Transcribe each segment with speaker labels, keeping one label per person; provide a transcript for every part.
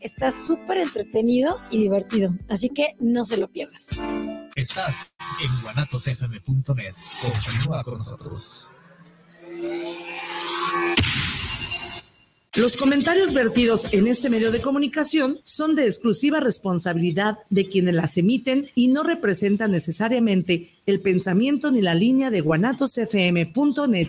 Speaker 1: Está súper entretenido y divertido, así que no se lo pierdan.
Speaker 2: Estás en guanatosfm.net. Continúa con nosotros.
Speaker 3: Los comentarios vertidos en este medio de comunicación son de exclusiva responsabilidad de quienes las emiten y no representan necesariamente el pensamiento ni la línea de guanatosfm.net.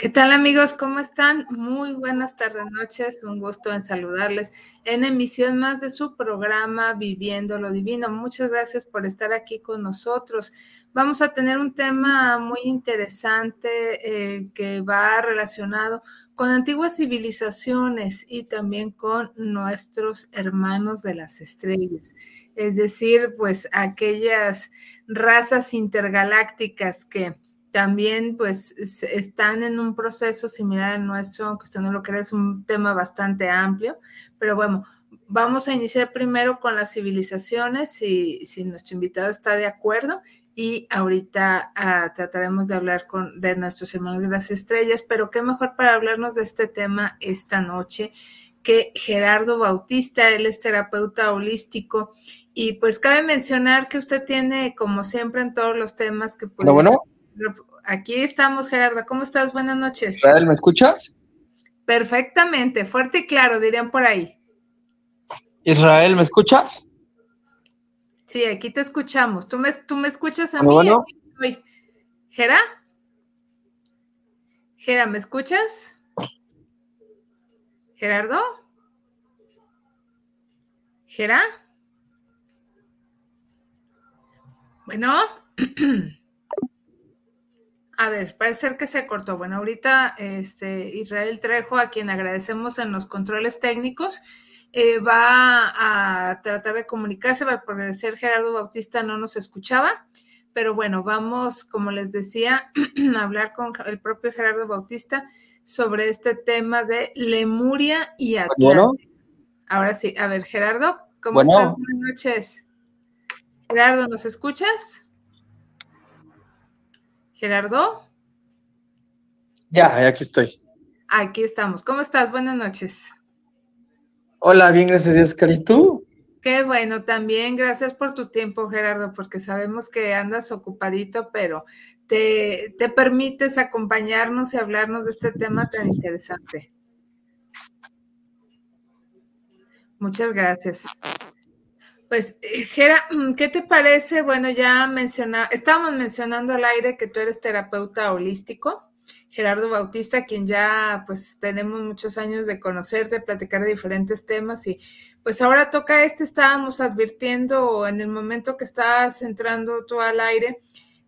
Speaker 4: ¿Qué tal amigos? ¿Cómo están? Muy buenas tardes, noches. Un gusto en saludarles en emisión más de su programa Viviendo lo Divino. Muchas gracias por estar aquí con nosotros. Vamos a tener un tema muy interesante eh, que va relacionado con antiguas civilizaciones y también con nuestros hermanos de las estrellas. Es decir, pues aquellas razas intergalácticas que también pues están en un proceso similar al nuestro, aunque usted no lo crea, es un tema bastante amplio, pero bueno, vamos a iniciar primero con las civilizaciones, si, si nuestro invitado está de acuerdo, y ahorita ah, trataremos de hablar con, de nuestros hermanos de las estrellas, pero qué mejor para hablarnos de este tema esta noche que Gerardo Bautista, él es terapeuta holístico y pues cabe mencionar que usted tiene, como siempre en todos los temas que...
Speaker 5: Puede bueno,
Speaker 4: Aquí estamos, Gerardo. ¿Cómo estás? Buenas noches.
Speaker 5: Israel, ¿me escuchas?
Speaker 4: Perfectamente, fuerte y claro, dirían por ahí.
Speaker 5: Israel, ¿me escuchas?
Speaker 4: Sí, aquí te escuchamos. ¿Tú me, tú me escuchas a mí?
Speaker 5: Bueno.
Speaker 4: ¿Gera? Gera, ¿me escuchas? ¿Gerardo? ¿Gera? Bueno. A ver, parece ser que se cortó. Bueno, ahorita este, Israel Trejo, a quien agradecemos en los controles técnicos, eh, va a tratar de comunicarse, porque ser Gerardo Bautista no nos escuchaba. Pero bueno, vamos, como les decía, a hablar con el propio Gerardo Bautista sobre este tema de Lemuria y Atlante. Ahora sí, a ver, Gerardo, ¿cómo estás? Buenas noches. Gerardo, ¿nos escuchas? Gerardo.
Speaker 5: Ya, aquí estoy.
Speaker 4: Aquí estamos. ¿Cómo estás? Buenas noches.
Speaker 5: Hola, bien, gracias a Dios, Cari. ¿Tú?
Speaker 4: Qué bueno, también gracias por tu tiempo, Gerardo, porque sabemos que andas ocupadito, pero te, te permites acompañarnos y hablarnos de este tema tan interesante. Muchas gracias. Pues, eh, Gera, mm, ¿qué te parece? Bueno, ya menciona, estábamos mencionando al aire que tú eres terapeuta holístico, Gerardo Bautista, quien ya pues tenemos muchos años de conocerte, platicar de diferentes temas y pues ahora toca este, estábamos advirtiendo en el momento que estás entrando tú al aire,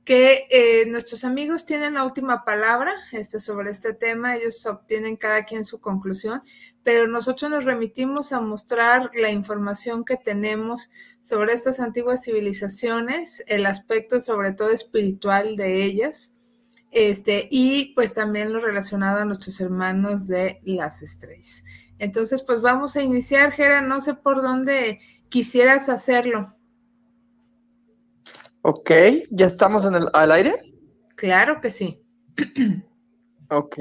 Speaker 4: que eh, nuestros amigos tienen la última palabra este, sobre este tema, ellos obtienen cada quien su conclusión, pero nosotros nos remitimos a mostrar la información que tenemos sobre estas antiguas civilizaciones, el aspecto sobre todo espiritual de ellas, este, y pues también lo relacionado a nuestros hermanos de las estrellas. Entonces, pues vamos a iniciar, Gera, no sé por dónde quisieras hacerlo.
Speaker 5: Ok, ¿ya estamos en el, al aire?
Speaker 4: Claro que sí.
Speaker 5: ok,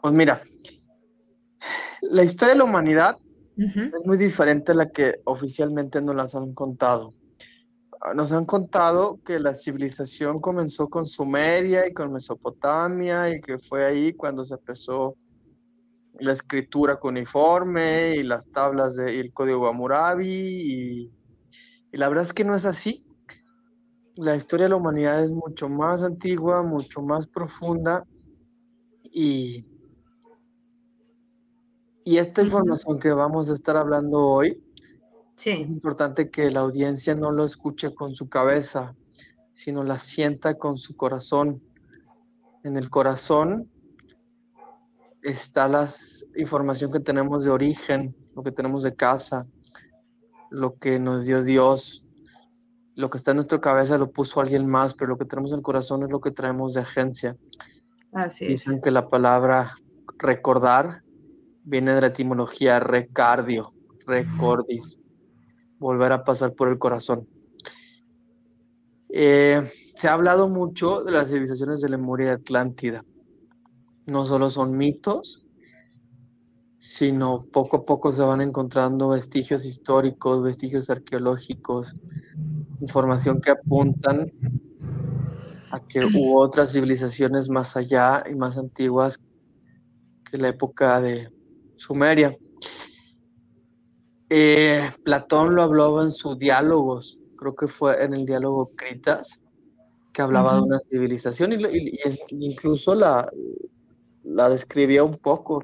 Speaker 5: pues mira, la historia de la humanidad es muy diferente a la que oficialmente nos las han contado. Ah, nos han contado que la civilización comenzó con Sumeria y con Mesopotamia y que fue ahí cuando se empezó la escritura cuneiforme y las tablas del el código Hammurabi y, y la verdad es que no es así la historia de la humanidad es mucho más antigua, mucho más profunda y, y esta información que vamos a estar hablando hoy,
Speaker 4: sí.
Speaker 5: es importante que la audiencia no lo escuche con su cabeza, sino la sienta con su corazón. En el corazón está la información que tenemos de origen, lo que tenemos de casa, lo que nos dio Dios, lo que está en nuestra cabeza lo puso alguien más, pero lo que tenemos en el corazón es lo que traemos de agencia.
Speaker 4: Así
Speaker 5: Dicen que la palabra recordar viene de la etimología recardio, recordis, volver a pasar por el corazón. Eh, se ha hablado mucho de las civilizaciones de Lemuria y Atlántida. No solo son mitos, sino poco a poco se van encontrando vestigios históricos, vestigios arqueológicos, información que apuntan a que hubo otras civilizaciones más allá y más antiguas que la época de Sumeria. Eh, Platón lo hablaba en sus diálogos, creo que fue en el diálogo Critas, que hablaba de una civilización y, incluso la, la describía un poco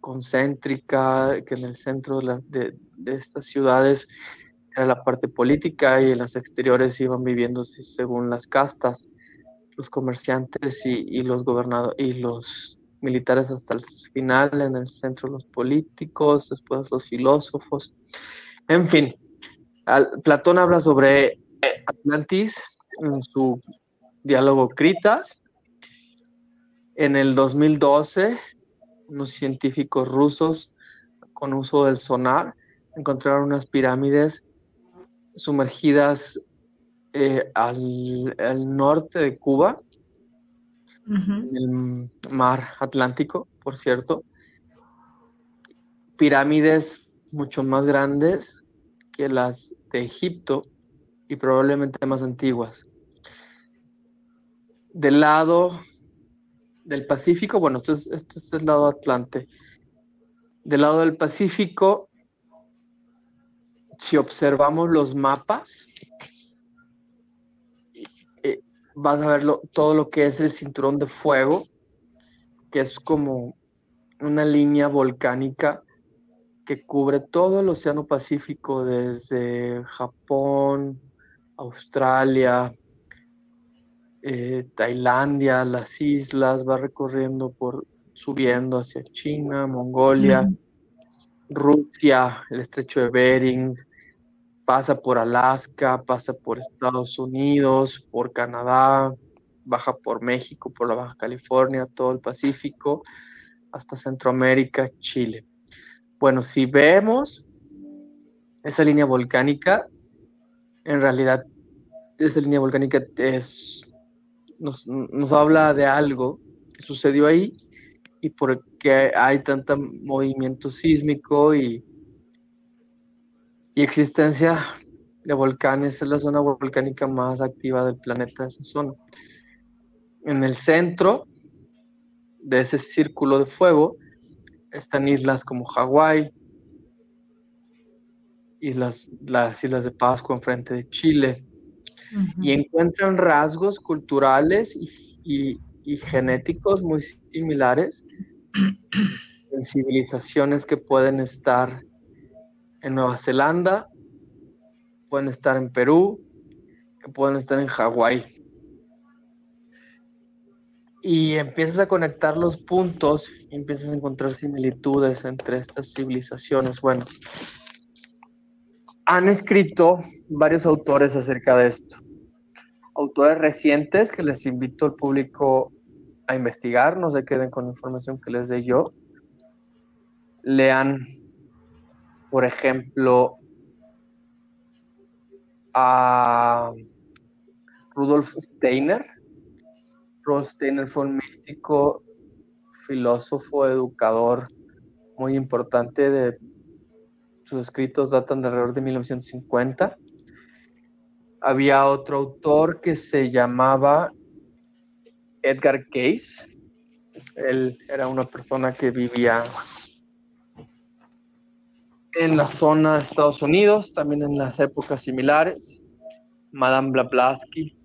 Speaker 5: concéntrica, que en el centro de, estas ciudades era la parte política y en las exteriores iban viviendo según las castas, los comerciantes y, los gobernados y los militares hasta el final, en el centro los políticos, después los filósofos. En fin, Platón habla sobre Atlantis en su diálogo Critas. En el 2012 unos científicos rusos con uso del sonar encontraron unas pirámides sumergidas eh, al, norte de Cuba, en el mar Atlántico, por cierto. Pirámides mucho más grandes que las de Egipto y probablemente más antiguas. Del lado del Pacífico, bueno, esto es, esto es el lado Atlante. Del lado del Pacífico, si observamos los mapas, eh, vas a ver todo lo que es el cinturón de fuego, que es como una línea volcánica que cubre todo el Océano Pacífico desde Japón, Australia, eh, Tailandia, las islas, va recorriendo por, subiendo hacia China, Mongolia, Rusia, el estrecho de Bering, pasa por Alaska, pasa por Estados Unidos, por Canadá, baja por México, por la Baja California, todo el Pacífico, hasta Centroamérica, Chile. Bueno, si vemos esa línea volcánica, en realidad esa línea volcánica es nos, habla de algo que sucedió ahí y por qué hay tanto movimiento sísmico y, y existencia de volcanes. Es la zona volcánica más activa del planeta, esa zona. En el centro de ese círculo de fuego están islas como Hawái, islas, las islas de Pascua enfrente de Chile, y encuentran rasgos culturales y, genéticos muy similares en civilizaciones que pueden estar en Nueva Zelanda, pueden estar en Perú, pueden estar en Hawái. Y empiezas a conectar los puntos y empiezas a encontrar similitudes entre estas civilizaciones. Bueno, han escrito varios autores acerca de esto autores recientes que les invito al público a investigar, no se queden con información que les dé yo. Lean, por ejemplo, a Rudolf Steiner. Rudolf Steiner fue un místico, filósofo, educador muy importante de sus escritos datan de alrededor de 1950 había otro autor que se llamaba Edgar Case. Él era una persona que vivía en la zona de Estados Unidos, también en las épocas similares. Madame Blavatsky,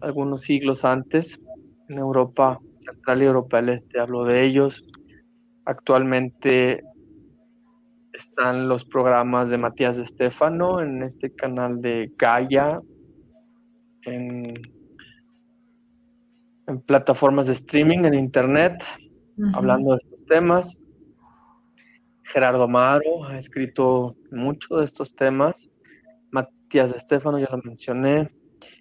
Speaker 5: algunos siglos antes, en Europa Central y Europa del Este, hablo de ellos. Actualmente están los programas de Matías de Stefano en este canal de Gaia, en, plataformas de streaming, en internet, hablando de estos temas. Gerardo Amaro ha escrito mucho de estos temas. Matías Estefano, ya lo mencioné.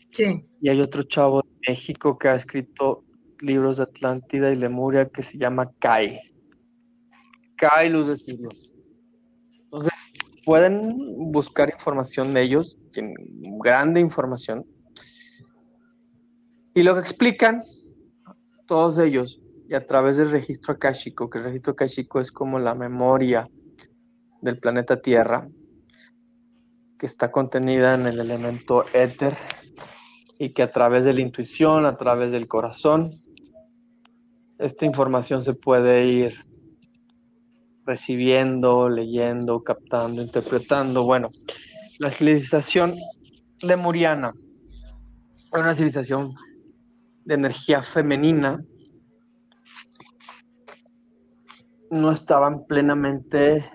Speaker 4: Sí.
Speaker 5: Y hay otro chavo de México que ha escrito libros de Atlántida y Lemuria que se llama Kai. Kai Luz de Siglos. Entonces, pueden buscar información de ellos, tienen grande información. Y lo que explican, todos ellos, y a través del registro akáshico, que el registro akáshico es como la memoria del planeta Tierra, que está contenida en el elemento éter, y que a través de la intuición, a través del corazón, esta información se puede ir recibiendo, leyendo, captando, interpretando. Bueno, la civilización lemuriana era una civilización de energía femenina. No estaban plenamente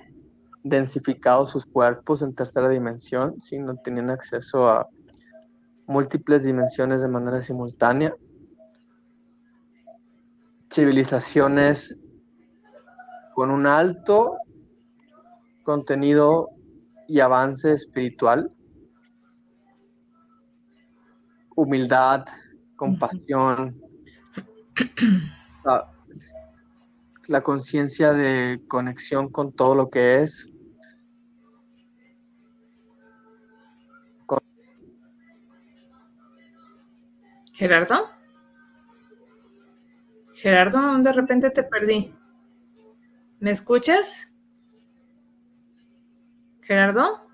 Speaker 5: densificados sus cuerpos en tercera dimensión, sino tenían acceso a múltiples dimensiones de manera simultánea. Civilizaciones con un alto contenido y avance espiritual, humildad, compasión, la, conciencia de conexión con todo lo que es.
Speaker 4: Gerardo. Gerardo, de repente te perdí. ¿Me escuchas? Gerardo.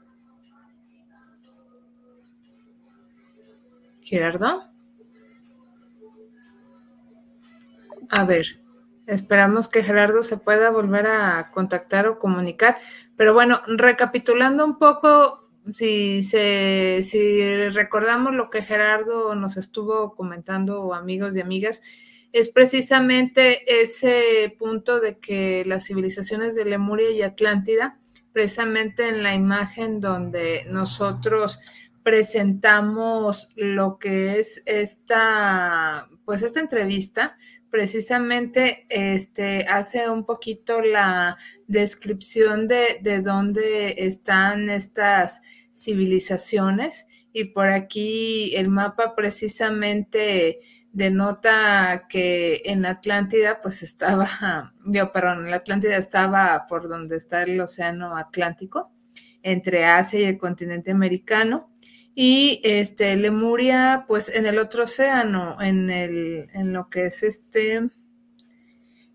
Speaker 4: Gerardo. A ver, esperamos que Gerardo se pueda volver a contactar o comunicar. Pero bueno, recapitulando un poco, si, se, si recordamos lo que Gerardo nos estuvo comentando, amigos y amigas, es precisamente ese punto de que las civilizaciones de Lemuria y Atlántida, precisamente en la imagen donde nosotros presentamos lo que es esta, pues esta entrevista, precisamente este, hace un poquito la descripción de, de dónde están estas civilizaciones. Y por aquí el mapa precisamente denota que en Atlántida pues estaba, yo, perdón, en Atlántida estaba por donde está el océano Atlántico, entre Asia y el continente americano, y este Lemuria pues en el otro océano, en el, en lo que es este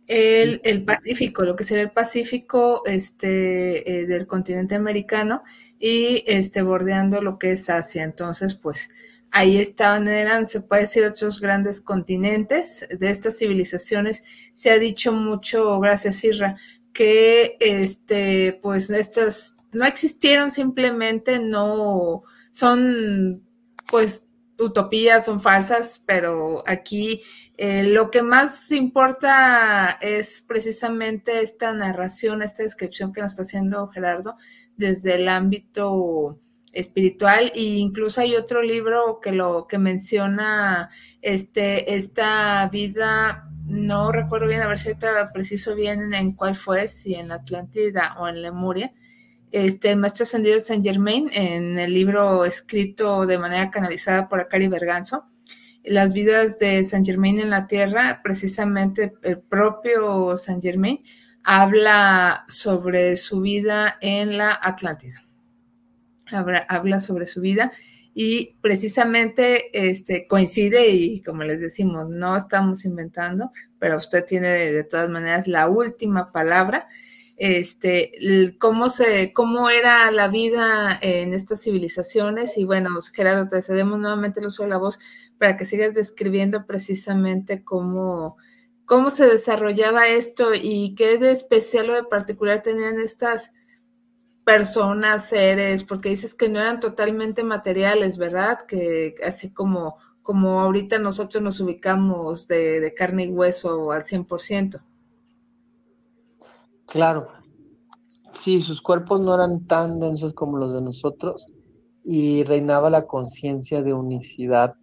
Speaker 4: el, el Pacífico, lo que sería el Pacífico este, eh, del continente americano y este bordeando lo que es Asia. Entonces, pues ahí estaban, eran, se puede decir, otros grandes continentes de estas civilizaciones. Se ha dicho mucho, gracias Isra, que este, pues estas no existieron simplemente, no son pues utopías, son falsas, pero aquí eh, lo que más importa es precisamente esta narración, esta descripción que nos está haciendo Gerardo desde el ámbito espiritual. E incluso hay otro libro que lo que menciona este esta vida no recuerdo bien a ver si ahorita preciso bien en cuál fue si en Atlántida o en Lemuria este el maestro ascendido Saint Germain en el libro escrito de manera canalizada por Akari Berganzo las vidas de Saint Germain en la tierra precisamente el propio Saint Germain habla sobre su vida en la Atlántida habla, sobre su vida y precisamente este, coincide y como les decimos, no estamos inventando, pero usted tiene de, todas maneras la última palabra. Este, cómo se, cómo era la vida en estas civilizaciones y bueno, Gerardo, te cedemos nuevamente el uso de la voz para que sigas describiendo precisamente cómo, cómo se desarrollaba esto y qué de especial o de particular tenían estas personas, seres, porque dices que no eran totalmente materiales, ¿verdad? Que así como, como ahorita nosotros nos ubicamos de, carne y hueso al 100%.
Speaker 5: Claro, sí, sus cuerpos no eran tan densos como los de nosotros y reinaba la conciencia de unicidad,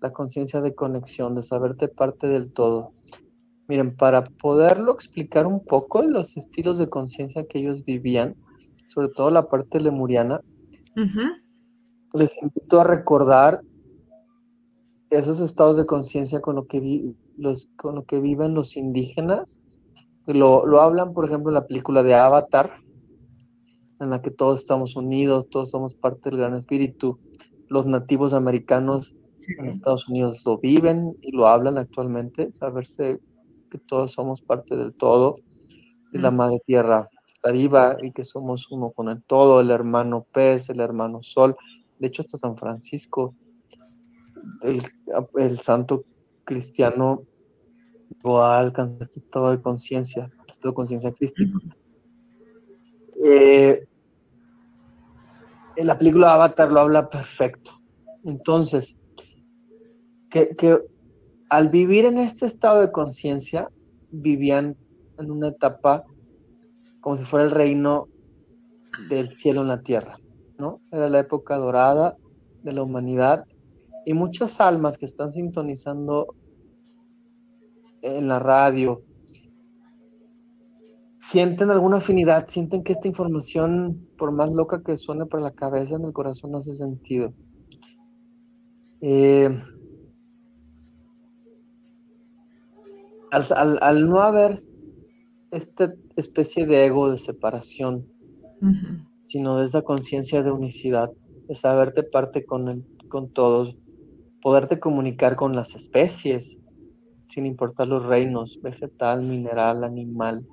Speaker 5: la conciencia de conexión, de saberte parte del todo. Miren, para poderlo explicar un poco los estilos de conciencia que ellos vivían, sobre todo la parte lemuriana, les invito a recordar esos estados de conciencia con, lo que los, con lo que viven los indígenas. Lo, lo hablan, por ejemplo, en la película de Avatar, en la que todos estamos unidos, todos somos parte del gran espíritu. Los nativos americanos en Estados Unidos lo viven y lo hablan actualmente, saberse que todos somos parte del todo, y la madre tierra está viva y que somos uno con el todo, el hermano pez, el hermano sol. De hecho, hasta San Francisco, el, santo cristiano, alcanzar este estado de conciencia, este estado de conciencia crística. Eh, en la película Avatar lo habla perfecto. Entonces, que, que, al vivir en este estado de conciencia, vivían en una etapa como si fuera el reino del cielo en la tierra, ¿no? Era la época dorada de la humanidad y muchas almas que están sintonizando en la radio. Sienten alguna afinidad, sienten que esta información, por más loca que suene para la cabeza, en el corazón hace sentido. Eh, al, no haber esta especie de ego de separación, sino de esa conciencia de unicidad, de saberte parte con, con todos, poderte comunicar con las especies, sin importar los reinos, vegetal, mineral, animal,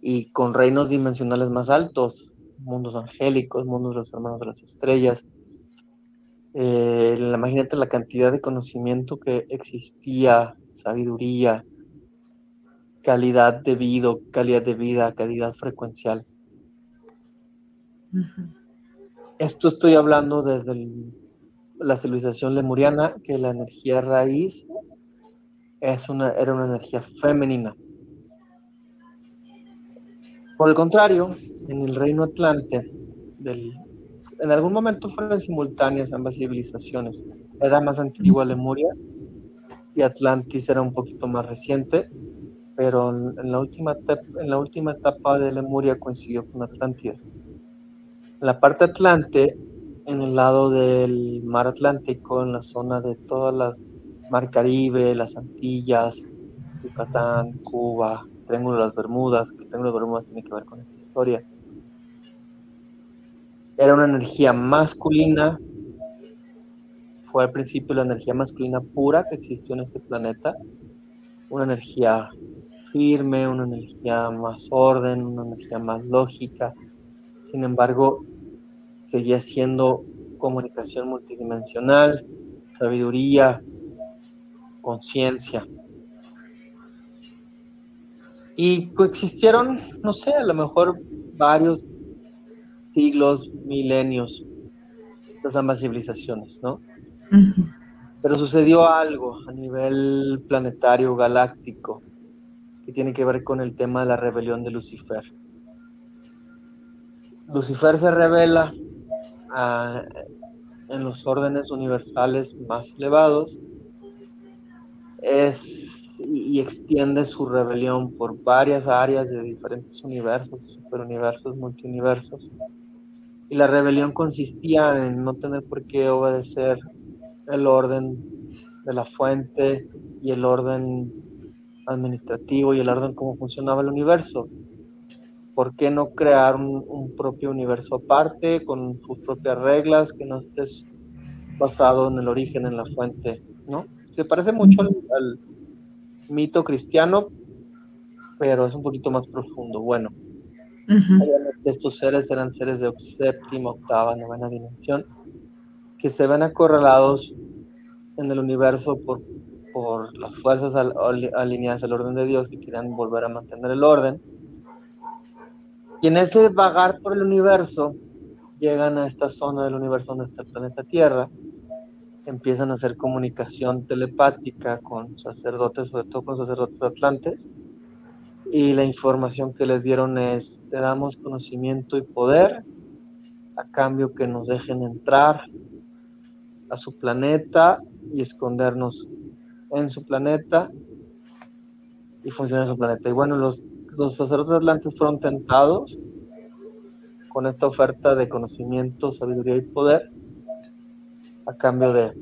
Speaker 5: y con reinos dimensionales más altos, mundos angélicos, mundos de los hermanos de las estrellas. Eh, imagínate la cantidad de conocimiento que existía, sabiduría, calidad de vida, calidad de vida, calidad frecuencial. Esto estoy hablando desde la civilización lemuriana, que la energía raíz es una, era una energía femenina. Por el contrario, en el reino Atlante, en algún momento fueron simultáneas ambas civilizaciones. Era más antigua Lemuria y Atlantis era un poquito más reciente, pero en la última, en la última etapa de Lemuria coincidió con Atlántida. La parte Atlante, en el lado del mar Atlántico, en la zona de todas las mar Caribe, las Antillas, Yucatán, Cuba, Triángulo de las Bermudas, que el Triángulo de las Bermudas tiene que ver con esta historia. Era una energía masculina, fue al principio la energía masculina pura que existió en este planeta, una energía firme, una energía más orden, una energía más lógica. Sin embargo, seguía siendo comunicación multidimensional, sabiduría, conciencia. Y coexistieron, no sé, a lo mejor varios siglos, milenios, las ambas civilizaciones, ¿no? Pero sucedió algo a nivel planetario, galáctico, que tiene que ver con el tema de la rebelión de Lucifer. Lucifer se revela ah, en los órdenes universales más elevados es y, extiende su rebelión por varias áreas de diferentes universos, superuniversos, multiuniversos. Y la rebelión consistía en no tener por qué obedecer el orden de la fuente y el orden administrativo y el orden cómo funcionaba el universo. ¿Por qué no crear un, propio universo aparte, con sus propias reglas, que no estés basado en el origen, en la fuente? ¿no? Se parece mucho al mito cristiano, pero es un poquito más profundo. Bueno, estos seres eran seres de séptima, octava, novena dimensión, que se ven acorralados en el universo por, por las fuerzas alineadas al orden de Dios que quieren volver a mantener el orden. Y en ese vagar por el universo, llegan a esta zona del universo donde está el planeta Tierra, empiezan a hacer comunicación telepática con sacerdotes, sobre todo con sacerdotes atlantes, y la información que les dieron es, te damos conocimiento y poder a cambio que nos dejen entrar a su planeta y escondernos en su planeta y funcionar en su planeta. Y bueno, los, los sacerdotes atlantes fueron tentados con esta oferta de conocimiento, sabiduría y poder a cambio de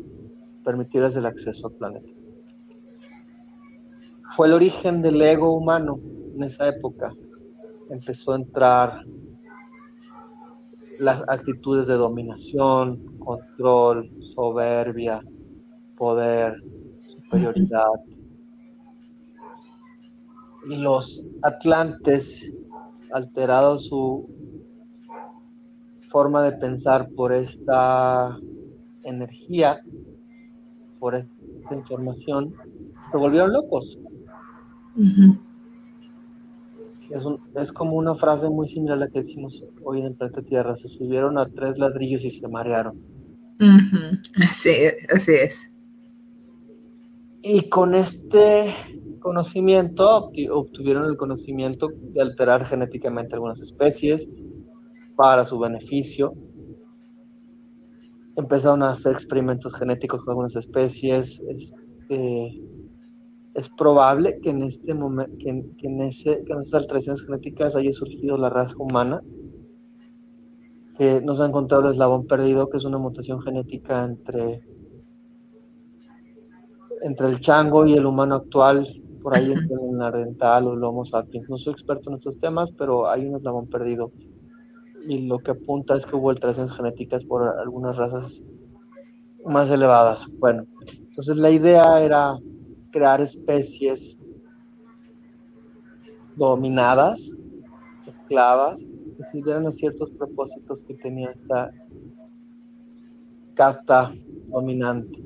Speaker 5: permitirles el acceso al planeta. Fue el origen del ego humano en esa época. Empezó a entrar las actitudes de dominación, control, soberbia, poder, superioridad. Y los atlantes, alterados su forma de pensar por esta energía, por esta información, se volvieron locos. es, como una frase muy similar a la que decimos hoy en el planeta Tierra. Se subieron a tres ladrillos y se marearon.
Speaker 4: así, así es.
Speaker 5: Y con este conocimiento obtuvieron el conocimiento de alterar genéticamente algunas especies para su beneficio. Empezaron a hacer experimentos genéticos con algunas especies. Este, es probable que en este momento, que, en ese, que en esas alteraciones genéticas haya surgido la raza humana, que nos ha encontrado el eslabón perdido, que es una mutación genética entre entre el chango y el humano actual, por ahí entre el nardental o el Homo sapiens. No soy experto en estos temas, pero hay un eslabón perdido. Y lo que apunta es que hubo alteraciones genéticas por algunas razas más elevadas. Bueno, entonces la idea era crear especies dominadas, esclavas, que sirvieran a ciertos propósitos que tenía esta casta dominante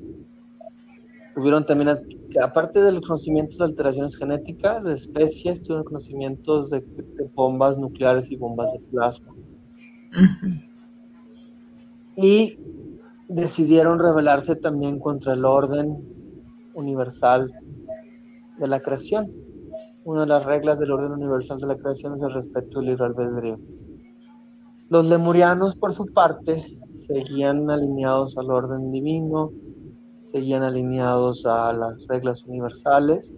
Speaker 5: tuvieron también, aparte de los conocimientos de alteraciones genéticas de especies, tuvieron conocimientos de, bombas nucleares y bombas de plasma. Y decidieron rebelarse también contra el orden universal de la creación. Una de las reglas del orden universal de la creación es el respeto al libre albedrío. Los lemurianos, por su parte, seguían alineados al orden divino, seguían alineados a las reglas universales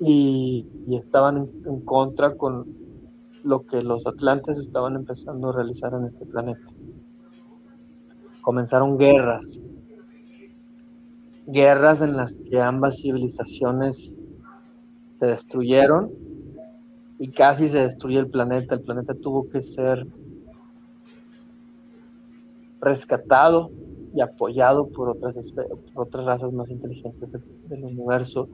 Speaker 5: y, estaban en, contra con lo que los atlantes estaban empezando a realizar en este planeta. Comenzaron guerras, guerras en las que ambas civilizaciones se destruyeron y casi se destruyó el planeta. El planeta tuvo que ser rescatado y apoyado por otras, otras razas más inteligentes del, universo,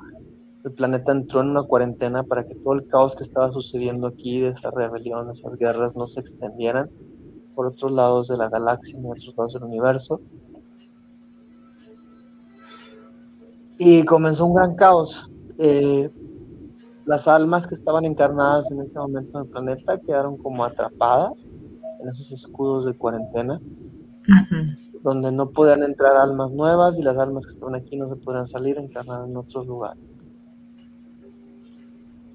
Speaker 5: el planeta entró en una cuarentena para que todo el caos que estaba sucediendo aquí, de esa rebelión, esas guerras, no se extendieran por otros lados de la galaxia, en otros lados del universo. Y comenzó un gran caos. Eh, las almas que estaban encarnadas en ese momento en el planeta quedaron como atrapadas en esos escudos de cuarentena donde no podían entrar almas nuevas y las almas que estaban aquí no se podían salir encarnar en otros lugares.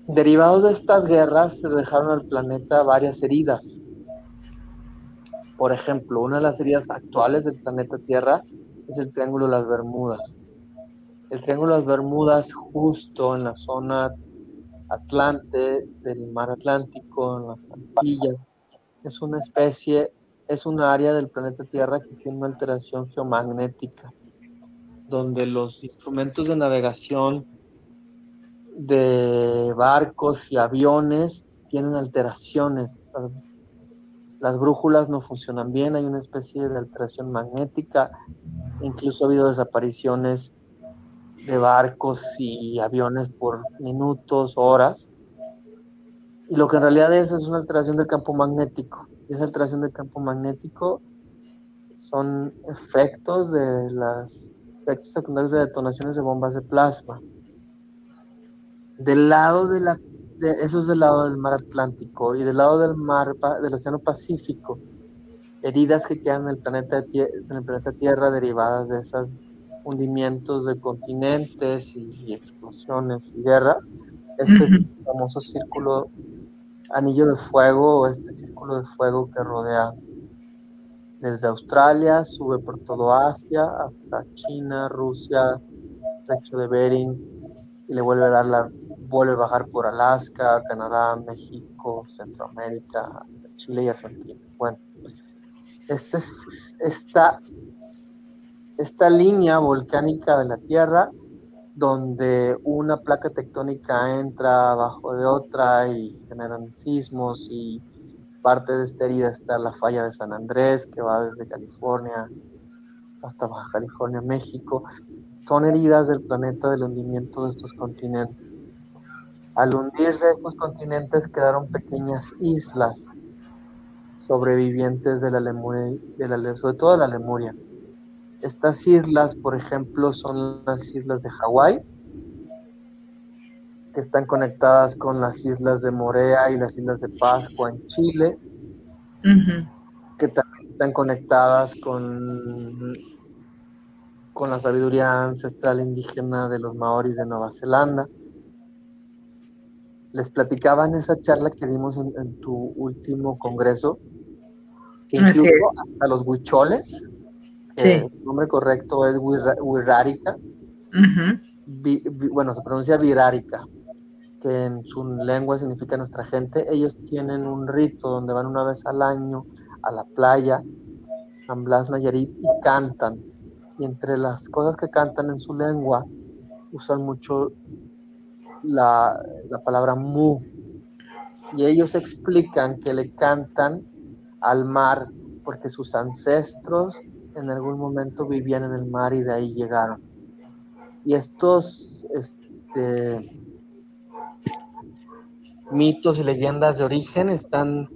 Speaker 5: Derivados de estas guerras se dejaron al planeta varias heridas. Por ejemplo, una de las heridas actuales del planeta Tierra es el Triángulo de las Bermudas. El Triángulo de las Bermudas justo en la zona atlante del mar Atlántico, en las Antillas, es una especie es un área del planeta Tierra que tiene una alteración geomagnética, donde los instrumentos de navegación de barcos y aviones tienen alteraciones. Las brújulas no funcionan bien, hay una especie de alteración magnética, incluso ha habido desapariciones de barcos y aviones por minutos, horas. Y lo que en realidad es es una alteración del campo magnético esa alteración del campo magnético son efectos de los efectos secundarios de detonaciones de bombas de plasma. Del lado de la, eso es del lado del mar Atlántico y del lado del mar del Océano Pacífico, heridas que quedan en el planeta, en el planeta Tierra derivadas de esos hundimientos de continentes y, explosiones y guerras. Este es el famoso círculo anillo de fuego o este círculo de fuego que rodea desde Australia, sube por todo Asia hasta China, Rusia, Estrecho de Bering y le vuelve a dar la vuelve a bajar por Alaska, Canadá, México, Centroamérica, Chile y Argentina. Bueno, este esta, esta línea volcánica de la Tierra donde una placa tectónica entra abajo de otra y generan sismos y parte de esta herida está la falla de San Andrés que va desde California hasta Baja California, México. Son heridas del planeta del hundimiento de estos continentes. Al hundirse estos continentes quedaron pequeñas islas sobrevivientes de la Lemuria, de la, sobre todo de la Lemuria estas islas, por ejemplo, son las islas de Hawái, que están conectadas con las islas de Morea y las islas de Pascua en Chile, que también están conectadas con, con la sabiduría ancestral indígena de los maoris de Nueva Zelanda. Les platicaba en esa charla que dimos en, tu último congreso, que incluso hasta los huicholes, el nombre correcto es Wirrárica. bueno, se pronuncia Virárica, que en su lengua significa nuestra gente. Ellos tienen un rito donde van una vez al año a la playa, San Blas Nayarit, y cantan. Y entre las cosas que cantan en su lengua, usan mucho la, la palabra mu. Y ellos explican que le cantan al mar porque sus ancestros en algún momento vivían en el mar y de ahí llegaron. Y estos este, mitos y leyendas de origen están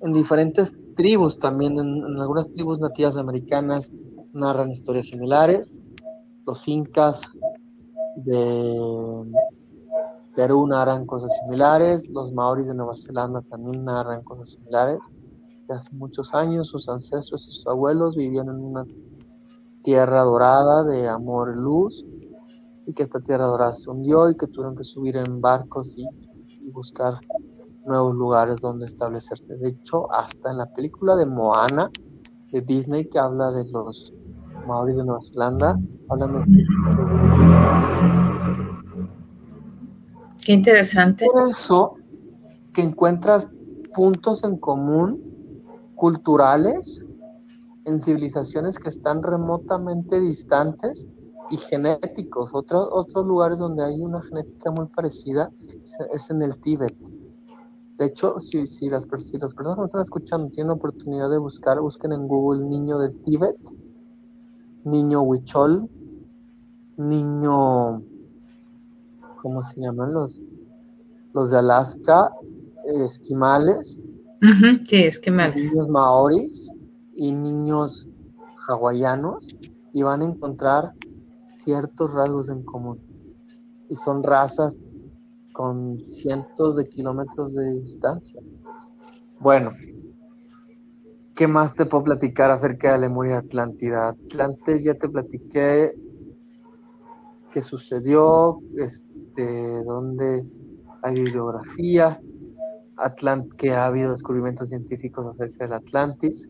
Speaker 5: en diferentes tribus también, en, algunas tribus nativas americanas narran historias similares. Los incas de Perú narran cosas similares, los maoris de Nueva Zelanda también narran cosas similares hace muchos años sus ancestros y sus abuelos vivían en una tierra dorada de amor y luz y que esta tierra dorada se hundió y que tuvieron que subir en barcos y, buscar nuevos lugares donde establecerse. De hecho, hasta en la película de Moana de Disney que habla de los maoris de Nueva Zelanda, hablan de este
Speaker 4: Qué interesante.
Speaker 5: Por eso que encuentras puntos en común culturales en civilizaciones que están remotamente distantes y genéticos. Otros otros lugares donde hay una genética muy parecida es en el Tíbet. De hecho, si, si, las, si las personas que están escuchando tienen la oportunidad de buscar, busquen en Google niño del Tíbet, niño Huichol, niño, ¿cómo se llaman los? Los de Alaska, esquimales,
Speaker 4: sí, es que Niños
Speaker 5: maoris y niños hawaianos y van a encontrar ciertos rasgos en común. Y son razas con cientos de kilómetros de distancia. Bueno, ¿qué más te puedo platicar acerca de la Lemuria Atlántida? Atlantes ya te platiqué qué sucedió, este, dónde hay bibliografía que ha habido descubrimientos científicos acerca del Atlantis.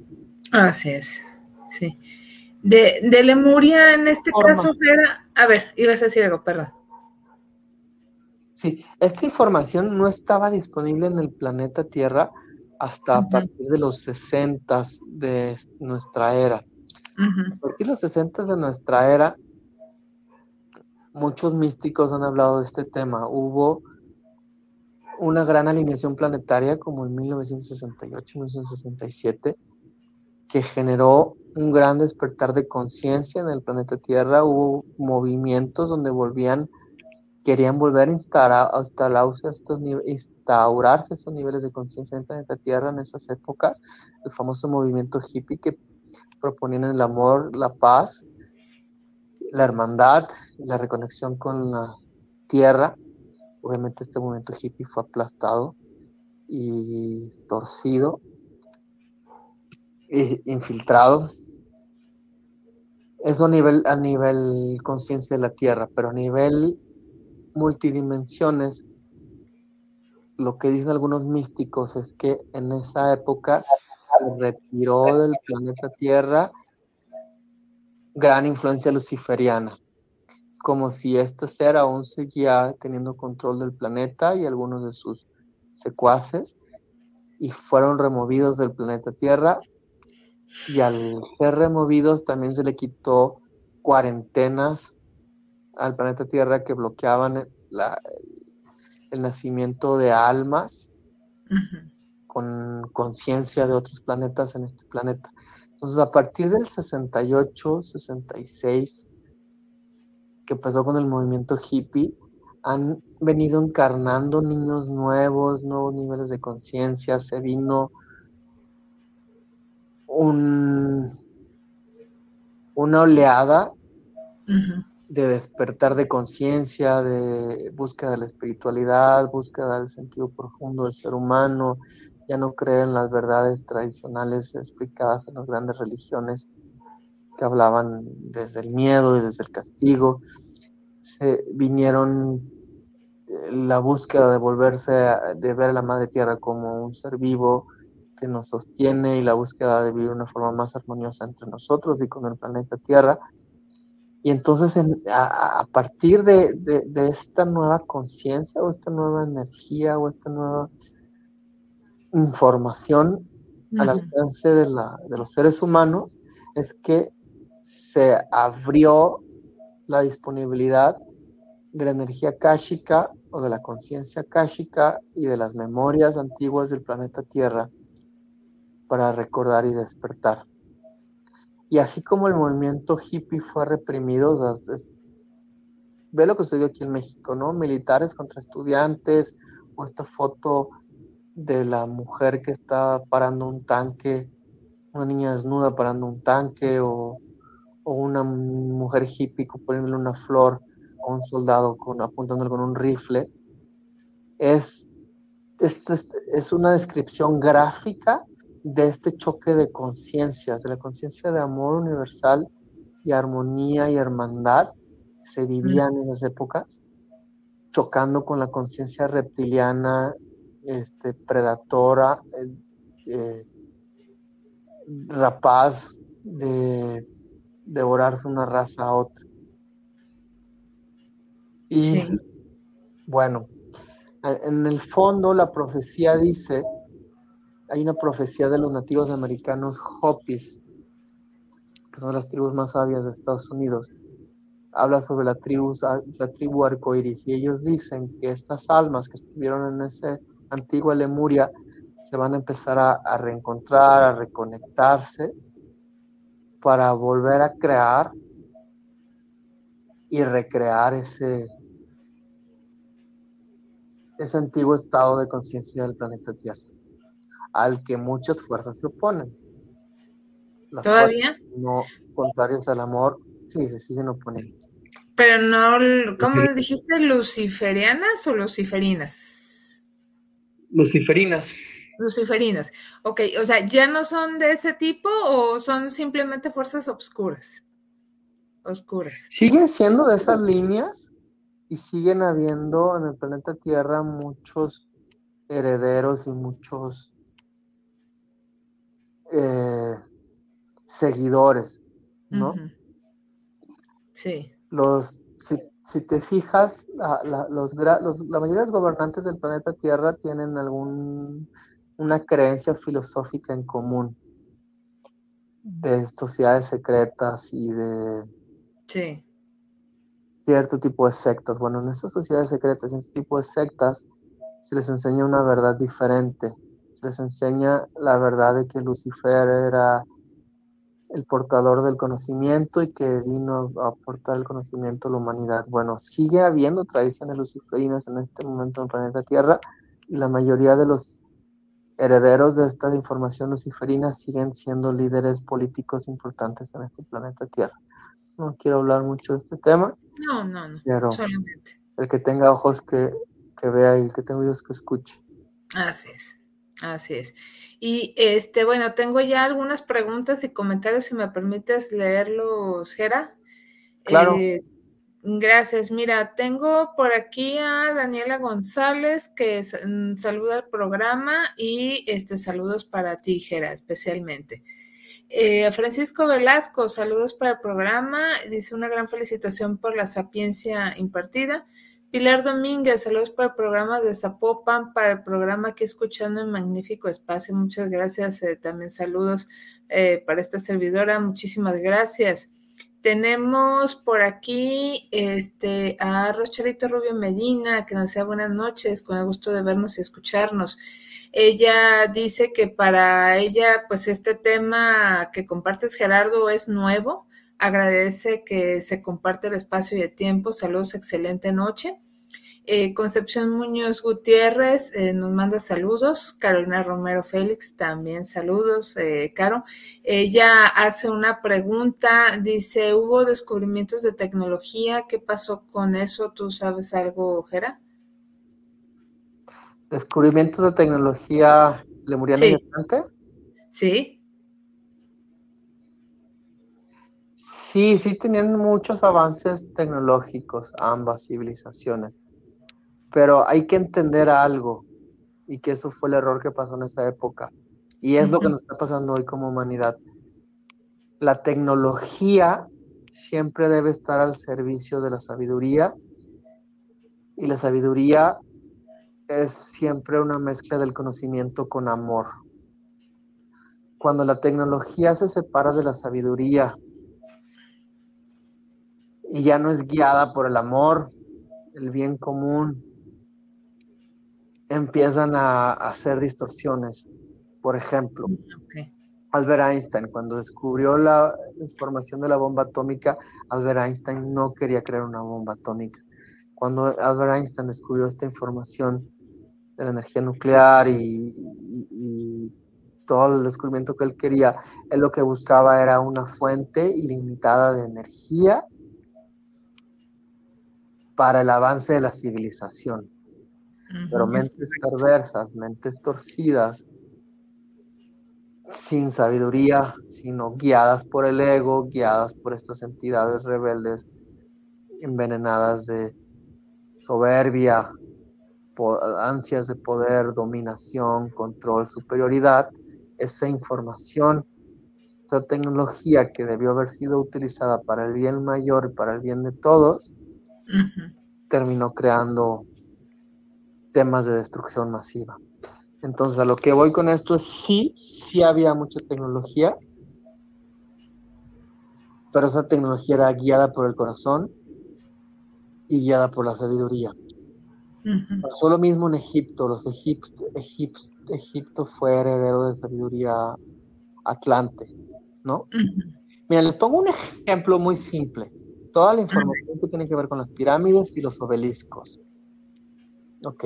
Speaker 4: Así es, sí. De, Lemuria, en este caso, era. A ver, ibas a decir algo, perdón.
Speaker 5: Sí, esta información no estaba disponible en el planeta Tierra hasta a partir de los 60 de nuestra era. A partir de los 60 de nuestra era, muchos místicos han hablado de este tema. Hubo una gran alineación planetaria como en 1968-1967, que generó un gran despertar de conciencia en el planeta Tierra. Hubo movimientos donde volvían, querían volver a instaurarse estos, instaurarse estos niveles de conciencia en el planeta Tierra en esas épocas. El famoso movimiento hippie que proponían el amor, la paz, la hermandad, la reconexión con la tierra obviamente este movimiento hippie fue aplastado y torcido, e infiltrado. Eso a nivel, a nivel conciencia de la Tierra, pero a nivel multidimensiones, lo que dicen algunos místicos es que en esa época se retiró del planeta Tierra gran influencia luciferiana. Es como si este ser aún seguía teniendo control del planeta y algunos de sus secuaces y fueron removidos del planeta Tierra y al ser removidos también se le quitó cuarentenas al planeta Tierra que bloqueaban la, el nacimiento de almas con conciencia de otros planetas en este planeta. Entonces, a partir del 68, 66, que empezó con el movimiento hippie, han venido encarnando niños nuevos, nuevos niveles de conciencia, se vino un, una oleada de despertar de conciencia, de búsqueda de la espiritualidad, búsqueda del sentido profundo del ser humano, ya no creer en las verdades tradicionales explicadas en las grandes religiones que hablaban desde el miedo y desde el castigo. Se vinieron eh, la búsqueda de volverse, de ver a la Madre Tierra como un ser vivo que nos sostiene y la búsqueda de vivir una forma más armoniosa entre nosotros y con el planeta Tierra. Y entonces a, partir de, esta nueva conciencia o esta nueva energía o esta nueva información al alcance de, de los seres humanos, es que se abrió la disponibilidad de la energía káshica o de la conciencia káshica y de las memorias antiguas del planeta Tierra para recordar y despertar. Y así como el movimiento hippie fue reprimido, ve lo que sucedió aquí en México, ¿no? Militares contra estudiantes, o esta foto de la mujer que está parando un tanque, una niña desnuda parando un tanque, o, una mujer hippie poniéndole una flor a un soldado con, apuntándole con un rifle. Es, es, es una descripción gráfica de este choque de conciencias, de la conciencia de amor universal y armonía y hermandad que se vivían en esas épocas, chocando con la conciencia reptiliana, este, predatora, eh, eh, rapaz de devorarse una raza a otra. Y bueno, en el fondo la profecía dice hay una profecía de los nativos americanos Hopis, que son las tribus más sabias de Estados Unidos. Habla sobre la tribu, la tribu arcoiris y ellos dicen que estas almas que estuvieron en esa antigua Lemuria se van a empezar a, reencontrar, a reconectarse para volver a crear y recrear ese, ese antiguo estado de conciencia del planeta Tierra al que muchas fuerzas se oponen.
Speaker 4: ¿Todavía?
Speaker 5: No contrarias al amor, sí, se siguen oponiendo.
Speaker 4: Pero no, ¿cómo dijiste? ¿Luciferianas o luciferinas?
Speaker 5: Luciferinas.
Speaker 4: Luciferinas. Ok, o sea, ¿ya no son de ese tipo o son simplemente fuerzas oscuras? Oscuras.
Speaker 5: Siguen siendo de esas líneas y siguen habiendo en el planeta Tierra muchos herederos y muchos eh, seguidores, ¿no?
Speaker 4: Sí.
Speaker 5: Los, si, te fijas, la, los, la mayoría de los gobernantes del planeta Tierra tienen algún, una creencia filosófica en común de sociedades secretas y de
Speaker 4: sí.
Speaker 5: cierto tipo de sectas. Bueno, en estas sociedades secretas, en este tipo de sectas, se les enseña una verdad diferente les enseña la verdad de que Lucifer era el portador del conocimiento y que vino a aportar el conocimiento a la humanidad. Bueno, sigue habiendo tradiciones luciferinas en este momento en el planeta Tierra y la mayoría de los herederos de esta información luciferina siguen siendo líderes políticos importantes en este planeta Tierra. No quiero hablar mucho de este tema.
Speaker 4: No, no, no.
Speaker 5: Pero el que tenga ojos que, que vea y el que tenga oídos que escuche.
Speaker 4: Así es. Así es. Y este, bueno, tengo ya algunas preguntas y comentarios, si me permites leerlos, Gera.
Speaker 5: Claro. Eh,
Speaker 4: Gracias. Mira, tengo por aquí a Daniela González que mm, saluda al programa y este saludos para ti, Jera, especialmente. Eh, Francisco Velasco, saludos para el programa. Dice una gran felicitación por la sapiencia impartida. Pilar Domínguez, saludos para el programa de Zapopan, para el programa que escuchando en magnífico espacio. Muchas gracias. Eh, también saludos eh, para esta servidora. Muchísimas gracias. Tenemos por aquí este, a Rochelito Rubio Medina, que nos sea buenas noches, con el gusto de vernos y escucharnos. Ella dice que para ella, pues este tema que compartes, Gerardo, es nuevo. Agradece que se comparte el espacio y el tiempo. Saludos, excelente noche. Eh, Concepción Muñoz Gutiérrez eh, nos manda saludos. Carolina Romero Félix también saludos, eh, Caro. Ella hace una pregunta, dice, ¿hubo descubrimientos de tecnología? ¿Qué pasó con eso? ¿Tú sabes algo, Jera?
Speaker 5: ¿Descubrimientos de tecnología lemuriana sí.
Speaker 4: Sí.
Speaker 5: Sí, sí tenían muchos avances tecnológicos ambas civilizaciones. Pero hay que entender algo y que eso fue el error que pasó en esa época. Y es lo que nos está pasando hoy como humanidad. La tecnología siempre debe estar al servicio de la sabiduría y la sabiduría es siempre una mezcla del conocimiento con amor. Cuando la tecnología se separa de la sabiduría y ya no es guiada por el amor, el bien común, empiezan a, hacer distorsiones. Por ejemplo, Albert Einstein, cuando descubrió la información de la bomba atómica, Albert Einstein no quería crear una bomba atómica. Cuando Albert Einstein descubrió esta información de la energía nuclear y, y todo el descubrimiento que él quería, él lo que buscaba era una fuente ilimitada de energía para el avance de la civilización. Pero mentes perversas, mentes torcidas, sin sabiduría, sino guiadas por el ego, guiadas por estas entidades rebeldes, envenenadas de soberbia, ansias de poder, dominación, control, superioridad, esa información, esta tecnología que debió haber sido utilizada para el bien mayor y para el bien de todos, terminó creando temas de destrucción masiva. Entonces, a lo que voy con esto es sí, sí había mucha tecnología, pero esa tecnología era guiada por el corazón y guiada por la sabiduría. Pasó lo mismo en Egipto, los Egipto, Egipto fue heredero de sabiduría atlante, ¿no? Mira, les pongo un ejemplo muy simple. Toda la información que tiene que ver con las pirámides y los obeliscos. Ok.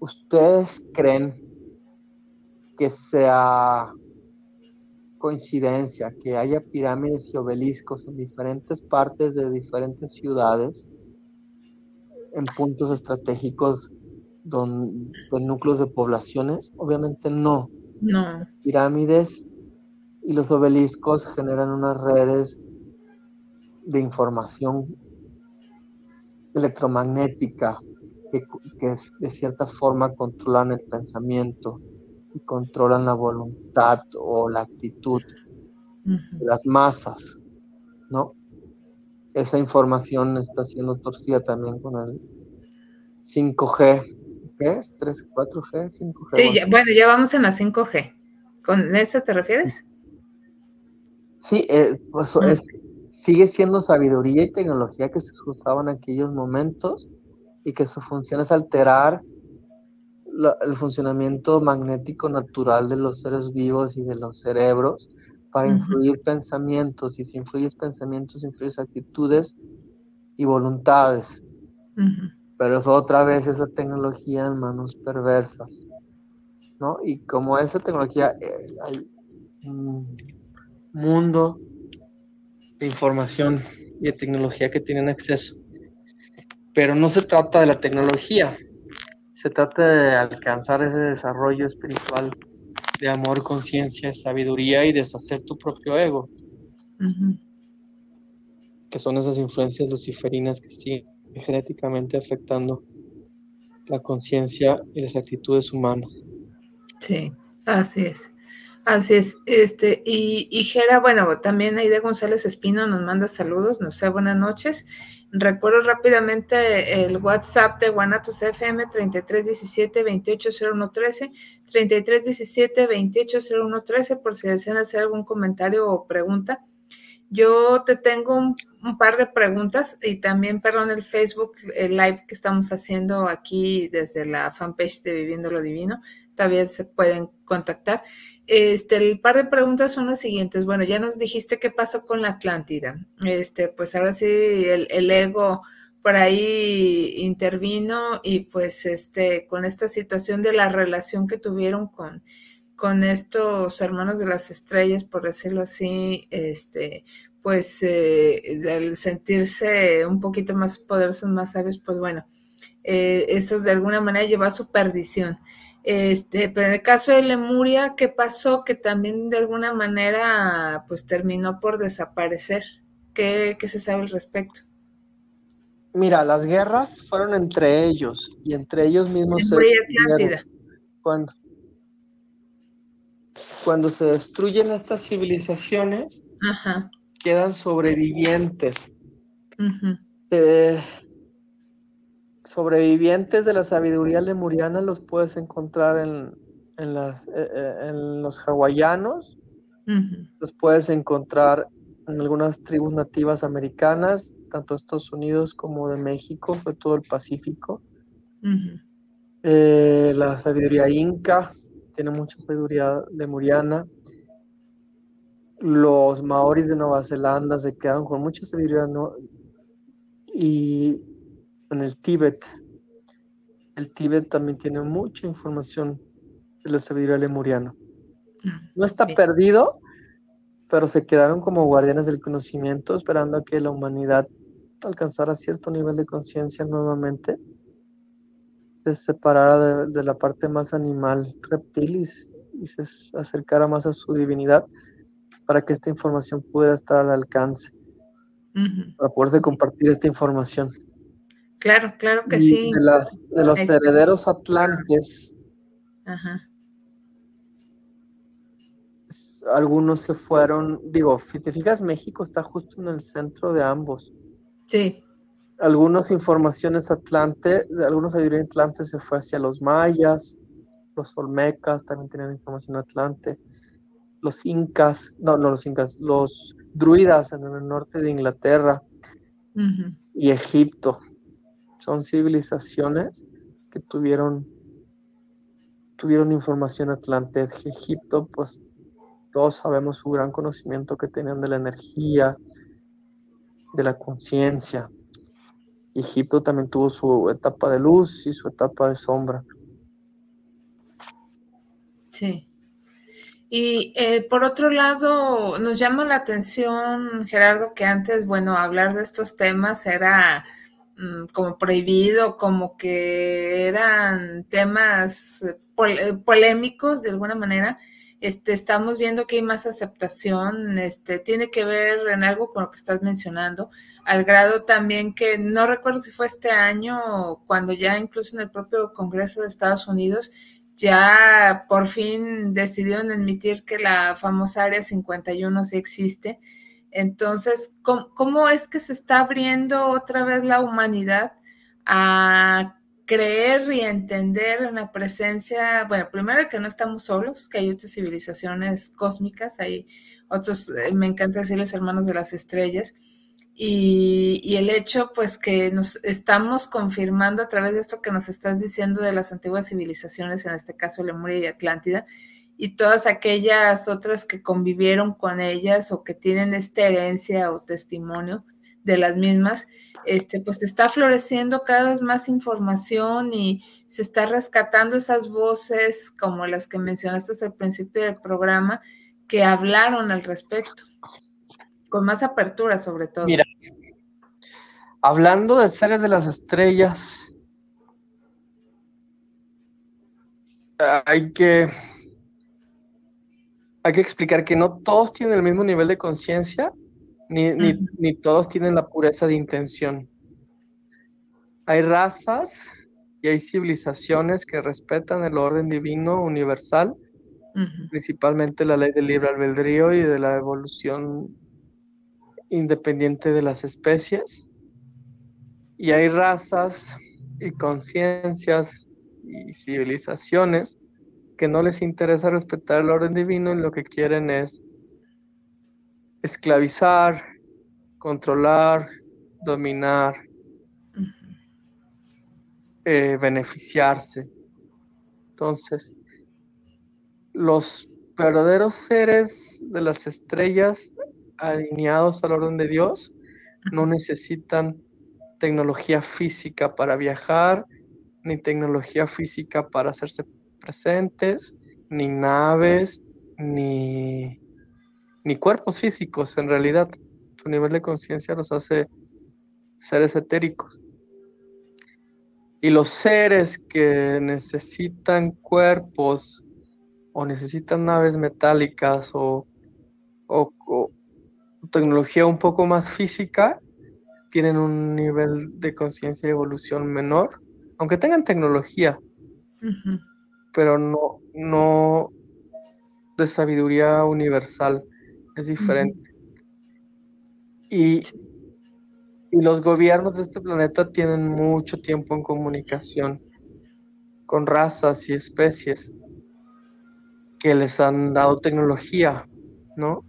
Speaker 5: ¿Ustedes creen que sea coincidencia que haya pirámides y obeliscos en diferentes partes de diferentes ciudades, en puntos estratégicos de núcleos de poblaciones? Obviamente no.
Speaker 4: No.
Speaker 5: Pirámides y los obeliscos generan unas redes de información electromagnética que, de cierta forma controlan el pensamiento y controlan la voluntad o la actitud de las masas, ¿no? Esa información está siendo torcida también con el 5G. ¿Qué es? ¿3, 4G? 5G.
Speaker 4: Sí, bueno, ya vamos en la 5G. ¿Con eso te refieres?
Speaker 5: Sí, eh, pues es, sigue siendo sabiduría y tecnología que se usaban en aquellos momentos y que su función es alterar el funcionamiento magnético natural de los seres vivos y de los cerebros para influir pensamientos. Y si influyes pensamientos influyes actitudes y voluntades. Pero es otra vez esa tecnología en manos perversas ¿no? y como esa tecnología eh, hay un mundo de información y de tecnología que tienen acceso pero no se trata de la tecnología, se trata de alcanzar ese desarrollo espiritual de amor, conciencia, sabiduría y deshacer tu propio ego. que son esas influencias luciferinas que siguen genéticamente afectando la conciencia y las actitudes humanas.
Speaker 4: Sí, así es. Así es, este, y, y Jera, bueno, también Aide González Espino nos manda saludos, nos sé buenas noches. Recuerdo rápidamente el WhatsApp de Guanatos FM 3317 280113, 3317 280113, por si desean hacer algún comentario o pregunta. Yo te tengo un, un, par de preguntas y también, perdón, el Facebook el live que estamos haciendo aquí desde la fanpage de Viviendo lo Divino, también se pueden contactar. Este, el par de preguntas son las siguientes. Bueno, ya nos dijiste qué pasó con la Atlántida. Este, pues ahora sí, el, el ego por ahí intervino y pues este, con esta situación de la relación que tuvieron con, con estos hermanos de las estrellas, por decirlo así, este, pues eh, al sentirse un poquito más poderosos, más sabios, pues bueno, eh, eso de alguna manera llevó a su perdición. Este, pero en el caso de Lemuria, ¿qué pasó? Que también de alguna manera pues terminó por desaparecer. ¿Qué, qué se sabe al respecto?
Speaker 5: Mira, las guerras fueron entre ellos y entre ellos mismos
Speaker 4: Lemuria se Atlántida.
Speaker 5: Cuando, cuando se destruyen estas civilizaciones,
Speaker 4: Ajá.
Speaker 5: quedan sobrevivientes.
Speaker 4: Uh
Speaker 5: eh, sobrevivientes de la sabiduría lemuriana los puedes encontrar en, en, las, eh, en los hawaianos,
Speaker 4: uh -huh.
Speaker 5: los puedes encontrar en algunas tribus nativas americanas, tanto de Estados Unidos como de México, fue todo el Pacífico.
Speaker 4: Uh -huh.
Speaker 5: eh, la sabiduría inca tiene mucha sabiduría lemuriana. Los maoris de Nueva Zelanda se quedaron con mucha sabiduría ¿no? y en el Tíbet. El Tíbet también tiene mucha información de la sabiduría lemuriana. No está perdido, pero se quedaron como guardianes del conocimiento, esperando a que la humanidad alcanzara cierto nivel de conciencia nuevamente, se separara de, de, la parte más animal, reptilis, y se acercara más a su divinidad para que esta información pudiera estar al alcance,
Speaker 4: uh -huh.
Speaker 5: para poderse compartir esta información.
Speaker 4: Claro, claro que
Speaker 5: y
Speaker 4: sí.
Speaker 5: De, las, de los
Speaker 4: Es-
Speaker 5: herederos atlantes,
Speaker 4: Ajá.
Speaker 5: algunos se fueron, digo, si te fijas, México está justo en el centro de ambos.
Speaker 4: Sí.
Speaker 5: Algunas informaciones atlante, de algunos sabiduría atlante se fue hacia los mayas, los olmecas también tenían información atlante, los incas, no, no los incas, los druidas en el norte de Inglaterra
Speaker 4: Uh -huh.
Speaker 5: y Egipto. Son civilizaciones que tuvieron tuvieron información atlante. Egipto, pues todos sabemos su gran conocimiento que tenían de la energía, de la conciencia. Egipto también tuvo su etapa de luz y su etapa de sombra.
Speaker 4: Sí. Y eh, por otro lado, nos llama la atención, Gerardo, que antes, bueno, hablar de estos temas era como prohibido, como que eran temas pol polémicos de alguna manera. Este, estamos viendo que hay más aceptación, este, tiene que ver en algo con lo que estás mencionando, al grado también que no recuerdo si fue este año, cuando ya incluso en el propio Congreso de Estados Unidos ya por fin decidieron admitir que la famosa Área 51 sí existe. Entonces, ¿cómo, ¿cómo, es que se está abriendo otra vez la humanidad a creer y entender en la presencia, bueno, primero que no estamos solos, que hay otras civilizaciones cósmicas, hay otros, eh, me encanta decirles hermanos de las estrellas, y, y, el hecho, pues, que nos estamos confirmando a través de esto que nos estás diciendo de las antiguas civilizaciones, en este caso Lemuria y Atlántida, y todas aquellas otras que convivieron con ellas o que tienen esta herencia o testimonio de las mismas, este, pues está floreciendo cada vez más información y se está rescatando esas voces como las que mencionaste al principio del programa que hablaron al respecto con más apertura sobre todo.
Speaker 5: Mira, hablando de seres de las estrellas, hay que, hay que explicar que no todos tienen el mismo nivel de conciencia ni, ni, todos tienen la pureza de intención. Hay razas y hay civilizaciones que respetan el orden divino universal, principalmente la ley del libre albedrío y de la evolución independiente de las especies. Y hay razas y conciencias y civilizaciones que no les interesa respetar el orden divino y lo que quieren es esclavizar, controlar, dominar, eh, beneficiarse. Entonces, los verdaderos seres de las estrellas alineados al orden de Dios no necesitan tecnología física para viajar, ni tecnología física para hacerse presentes, ni naves, ni, ni cuerpos físicos en realidad. Su nivel de conciencia los hace seres etéricos. Y los seres que necesitan cuerpos o necesitan naves metálicas o, o tecnología un poco más física, tienen un nivel de conciencia y evolución menor, aunque tengan tecnología, pero no, no de sabiduría universal, es diferente. y, y los gobiernos de este planeta tienen mucho tiempo en comunicación con razas y especies que les han dado tecnología, ¿no?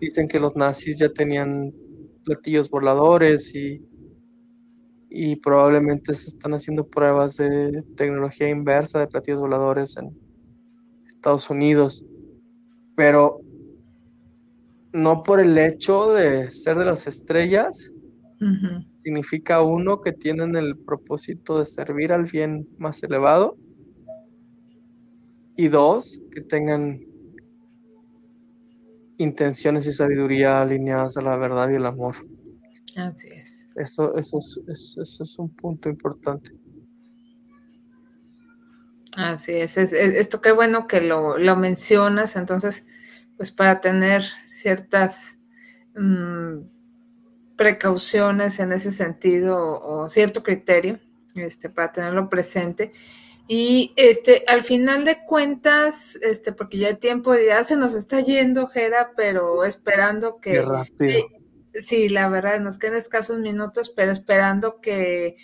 Speaker 5: Dicen que los nazis ya tenían platillos voladores y, y probablemente se están haciendo pruebas de tecnología inversa de platillos voladores en Estados Unidos. Pero no por el hecho de ser de las estrellas, significa uno que tienen el propósito de servir al bien más elevado y dos, que tengan intenciones y sabiduría alineadas a la verdad y el amor.
Speaker 4: Así es.
Speaker 5: Eso, eso, es, eso es un punto importante.
Speaker 4: Así es, esto qué bueno que lo, mencionas, entonces, pues para tener ciertas mm, precauciones en ese sentido o, cierto criterio, este, para tenerlo presente. Y este, al final de cuentas, este, porque ya el tiempo ya se nos está yendo, Jera, pero esperando que. Sí, la verdad, nos quedan escasos minutos, pero esperando que,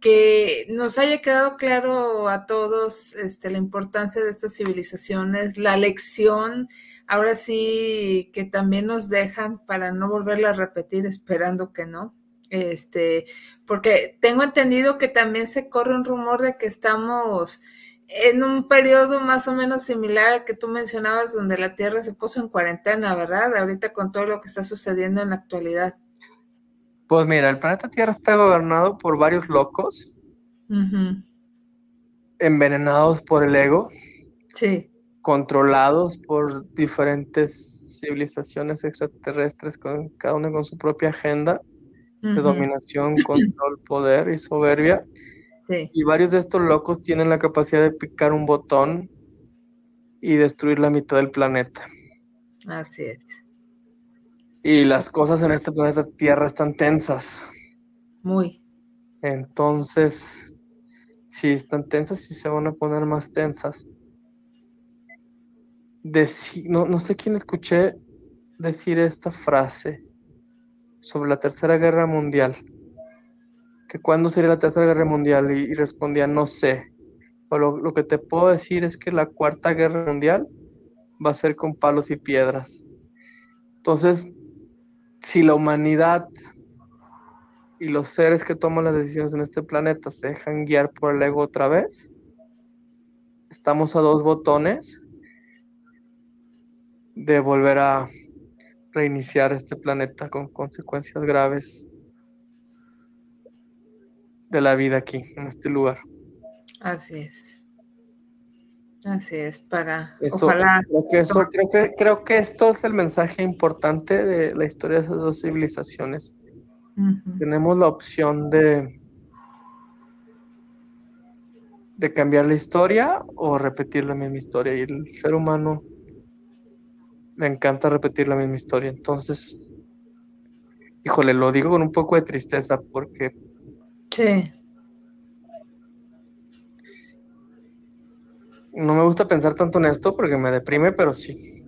Speaker 4: que nos haya quedado claro a todos este, la importancia de estas civilizaciones, la lección, ahora sí que también nos dejan para no volverla a repetir, esperando que no. Este, porque tengo entendido que también se corre un rumor de que estamos en un periodo más o menos similar al que tú mencionabas, donde la Tierra se puso en cuarentena, ¿verdad? Ahorita con todo lo que está sucediendo en la actualidad.
Speaker 5: Pues mira, el planeta Tierra está gobernado por varios locos, envenenados por el ego,
Speaker 4: sí.
Speaker 5: controlados por diferentes civilizaciones extraterrestres, con cada uno con su propia agenda de dominación, control, poder y soberbia. Y varios de estos locos tienen la capacidad de picar un botón y destruir la mitad del planeta.
Speaker 4: Así es.
Speaker 5: Y las cosas en este planeta Tierra están tensas.
Speaker 4: Muy.
Speaker 5: Entonces, si están tensas y se van a poner más tensas. no, no sé quién escuché decir esta frase sobre la Tercera Guerra Mundial, que cuándo sería la Tercera Guerra Mundial y, respondía no sé. Pero lo, que te puedo decir es que la Cuarta Guerra Mundial va a ser con palos y piedras. Entonces, si la humanidad y los seres que toman las decisiones en este planeta se dejan guiar por el ego otra vez, estamos a dos botones de volver a reiniciar este planeta con consecuencias graves de la vida aquí, en este lugar.
Speaker 4: Así es. Así es, para
Speaker 5: ojalá. Creo que, creo, que, esto es el mensaje importante de la historia de esas dos civilizaciones. Tenemos la opción de, de cambiar la historia o repetir la misma historia. Y el ser humano me encanta repetir la misma historia. Entonces, híjole, lo digo con un poco de tristeza porque...
Speaker 4: Sí.
Speaker 5: No me gusta pensar tanto en esto porque me deprime, pero sí.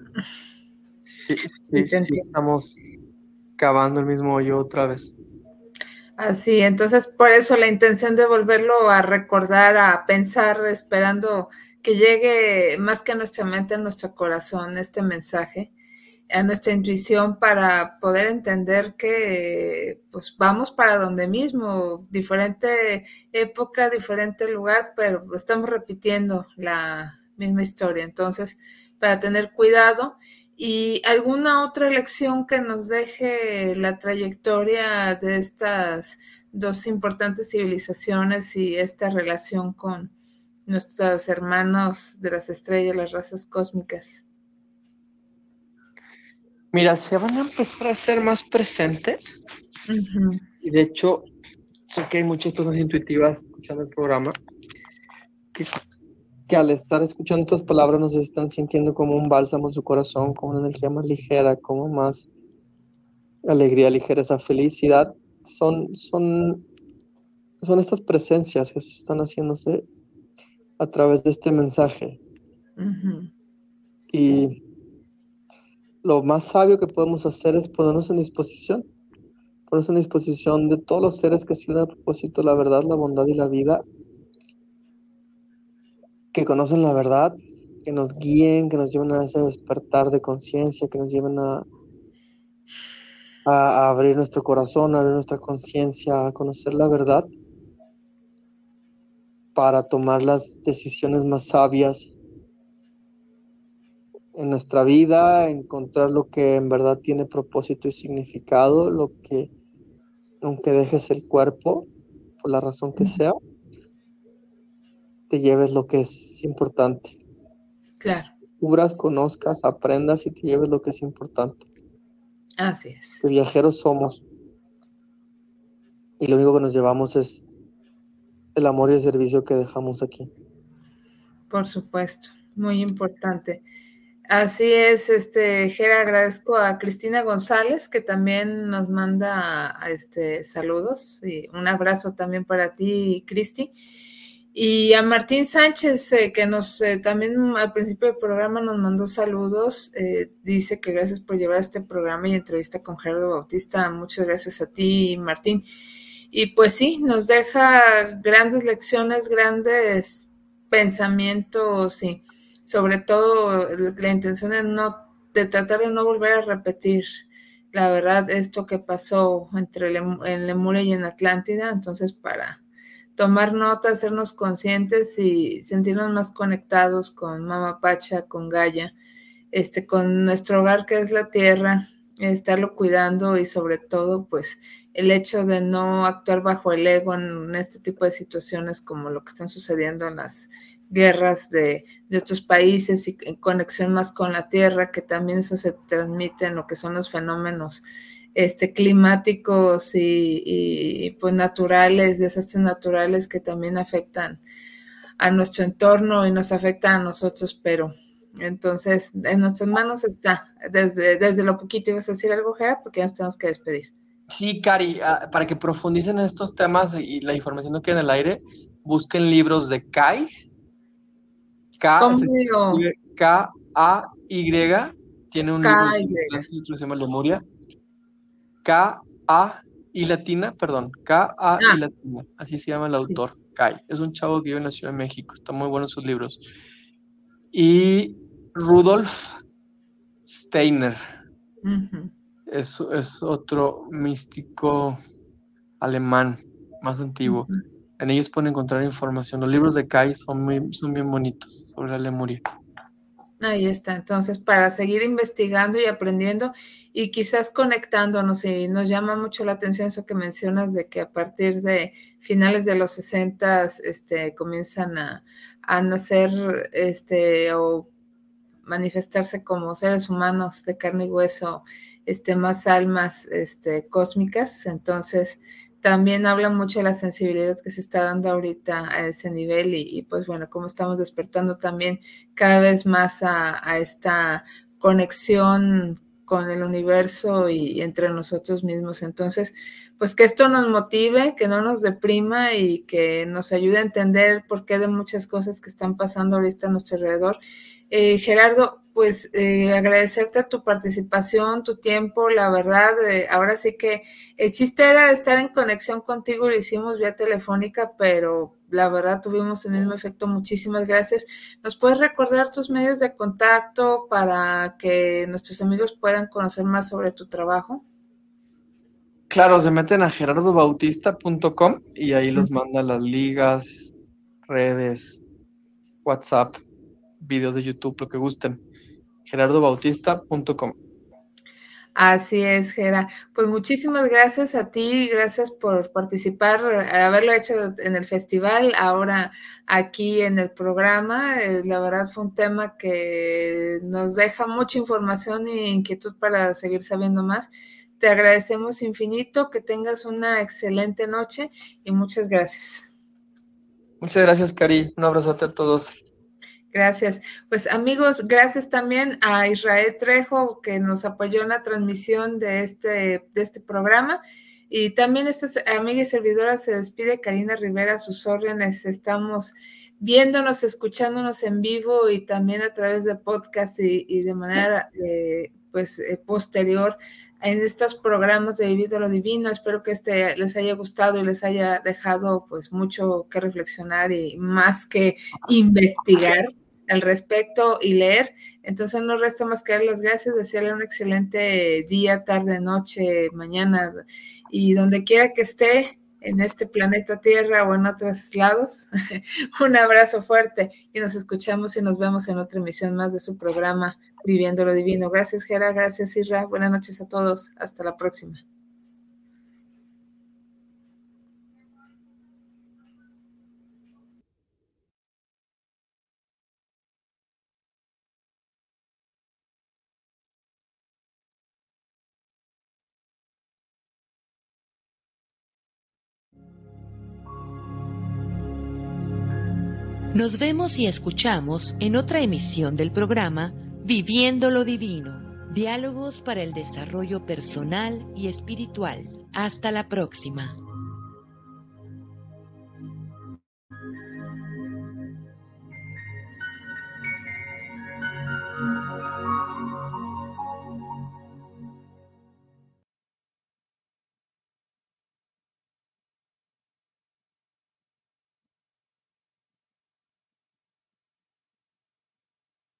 Speaker 5: Sí, sí, sí, estamos cavando el mismo hoyo otra vez.
Speaker 4: Así, entonces por eso la intención de volverlo a recordar, a pensar, esperando que llegue más que a nuestra mente, a nuestro corazón, este mensaje, a nuestra intuición para poder entender que pues vamos para donde mismo, diferente época, diferente lugar, pero estamos repitiendo la misma historia. Entonces, para tener cuidado y alguna otra lección que nos deje la trayectoria de estas dos importantes civilizaciones y esta relación con nuestros hermanos de las estrellas, las razas cósmicas.
Speaker 5: Mira, se van a empezar a ser más presentes. Y de hecho, sé que hay muchas personas intuitivas escuchando el programa que que al estar escuchando estas palabras nos están sintiendo como un bálsamo en su corazón, como una energía más ligera, como más alegría, ligereza, felicidad. Son, son, son estas presencias que se están haciéndose a través de este mensaje. Y lo más sabio que podemos hacer es ponernos en disposición, ponernos en disposición de todos los seres que siguen a propósito la verdad, la bondad y la vida que conocen la verdad, que nos guíen, que nos lleven a ese despertar de conciencia, que nos lleven a, a, abrir nuestro corazón, a abrir nuestra conciencia, a conocer la verdad para tomar las decisiones más sabias en nuestra vida, encontrar lo que en verdad tiene propósito y significado, lo que, aunque dejes el cuerpo, por la razón que sea, te lleves lo que es importante.
Speaker 4: Claro.
Speaker 5: Descubras, conozcas, aprendas y te lleves lo que es importante.
Speaker 4: Así es.
Speaker 5: Que viajeros somos. Y lo único que nos llevamos es el amor y el servicio que dejamos aquí.
Speaker 4: Por supuesto, muy importante. Así es, este, Gera, agradezco a Cristina González, que también nos manda este, saludos y un abrazo también para ti, Cristi. Y a Martín Sánchez, eh, que nos eh, también al principio del programa nos mandó saludos, eh, dice que gracias por llevar este programa y entrevista con Gerardo Bautista. Muchas gracias a ti, Martín. Y pues sí, nos deja grandes lecciones, grandes pensamientos y sobre todo la intención de no de tratar de no volver a repetir la verdad esto que pasó entre en Lemuria y en Atlántida, entonces para tomar nota, hacernos conscientes y sentirnos más conectados con Mama Pacha, con Gaia, este, con nuestro hogar que es la tierra, estarlo cuidando y sobre todo, pues, el hecho de no actuar bajo el ego en este tipo de situaciones como lo que están sucediendo en las guerras de, de, otros países y en conexión más con la tierra, que también eso se transmite en lo que son los fenómenos este, climáticos y, pues naturales, desastres naturales que también afectan a nuestro entorno y nos afectan a nosotros, pero entonces en nuestras manos está, desde, desde lo poquito ibas a decir algo, Jera, porque ya nos tenemos que despedir.
Speaker 5: Sí, Cari, ah, para que profundicen en estos temas y la información no quede en el aire, busquen libros de Kai. K-A-Y, tiene un libro que se llama Lemuria K-A y latina, perdón, K-A y ah. latina, así se llama el autor, Kai. Es un chavo que vive en la Ciudad de México, está muy bueno sus libros. Y Rudolf Steiner es, otro místico alemán más antiguo. En ellos pueden encontrar información. Los libros de Kai son, muy, son bien bonitos sobre la Lemuria.
Speaker 4: Ahí está. Entonces, para seguir investigando y aprendiendo y quizás conectándonos, y nos llama mucho la atención eso que mencionas de que a partir de finales de los 60 este, comienzan a, nacer este, o manifestarse como seres humanos de carne y hueso, este, más almas este, cósmicas. Entonces, también habla mucho de la sensibilidad que se está dando ahorita a ese nivel y, pues bueno, cómo estamos despertando también cada vez más a, esta conexión con el universo y entre nosotros mismos. Entonces, pues que esto nos motive, que no nos deprima y que nos ayude a entender por qué de muchas cosas que están pasando ahorita a nuestro alrededor. Eh, Gerardo, pues eh, agradecerte tu participación, tu tiempo, la verdad, eh, ahora sí que el chiste era estar en conexión contigo, lo hicimos vía telefónica, pero la verdad tuvimos el mismo efecto. Muchísimas gracias. ¿Nos puedes recordar tus medios de contacto para que nuestros amigos puedan conocer más sobre tu trabajo?
Speaker 5: Claro, se meten a gerardobautista.com y ahí los manda las ligas, redes, WhatsApp, videos de YouTube, lo que gusten. gerardobautista.com.
Speaker 4: Así es, Gera. Pues muchísimas gracias a ti, gracias por participar, haberlo hecho en el festival, ahora aquí en el programa. Eh, la verdad fue un tema que nos deja mucha información e inquietud para seguir sabiendo más. Te agradecemos infinito, que tengas una excelente noche y muchas gracias.
Speaker 5: Muchas gracias, Cari. Un abrazote a todos.
Speaker 4: Gracias. Pues amigos, gracias también a Israel Trejo que nos apoyó en la transmisión de este, de este programa. Y también esta amiga y servidora se despide, Karina Rivera, sus órdenes. Estamos viéndonos, escuchándonos en vivo y también a través de podcast y, de manera eh, pues eh, posterior en estos programas de Vivir lo Divino. Espero que este les haya gustado y les haya dejado pues mucho que reflexionar y más que investigar al respecto y leer. Entonces no resta más que dar las gracias, desearle un excelente día, tarde, noche, mañana y donde quiera que esté en este planeta Tierra o en otros lados. un abrazo fuerte y nos escuchamos y nos vemos en otra emisión más de su programa Viviendo lo Divino. Gracias, Gera. Gracias, Isra. Buenas noches a todos. Hasta la próxima.
Speaker 6: Nos vemos y escuchamos en otra emisión del programa Viviendo lo Divino, diálogos para el desarrollo personal y espiritual. Hasta la próxima.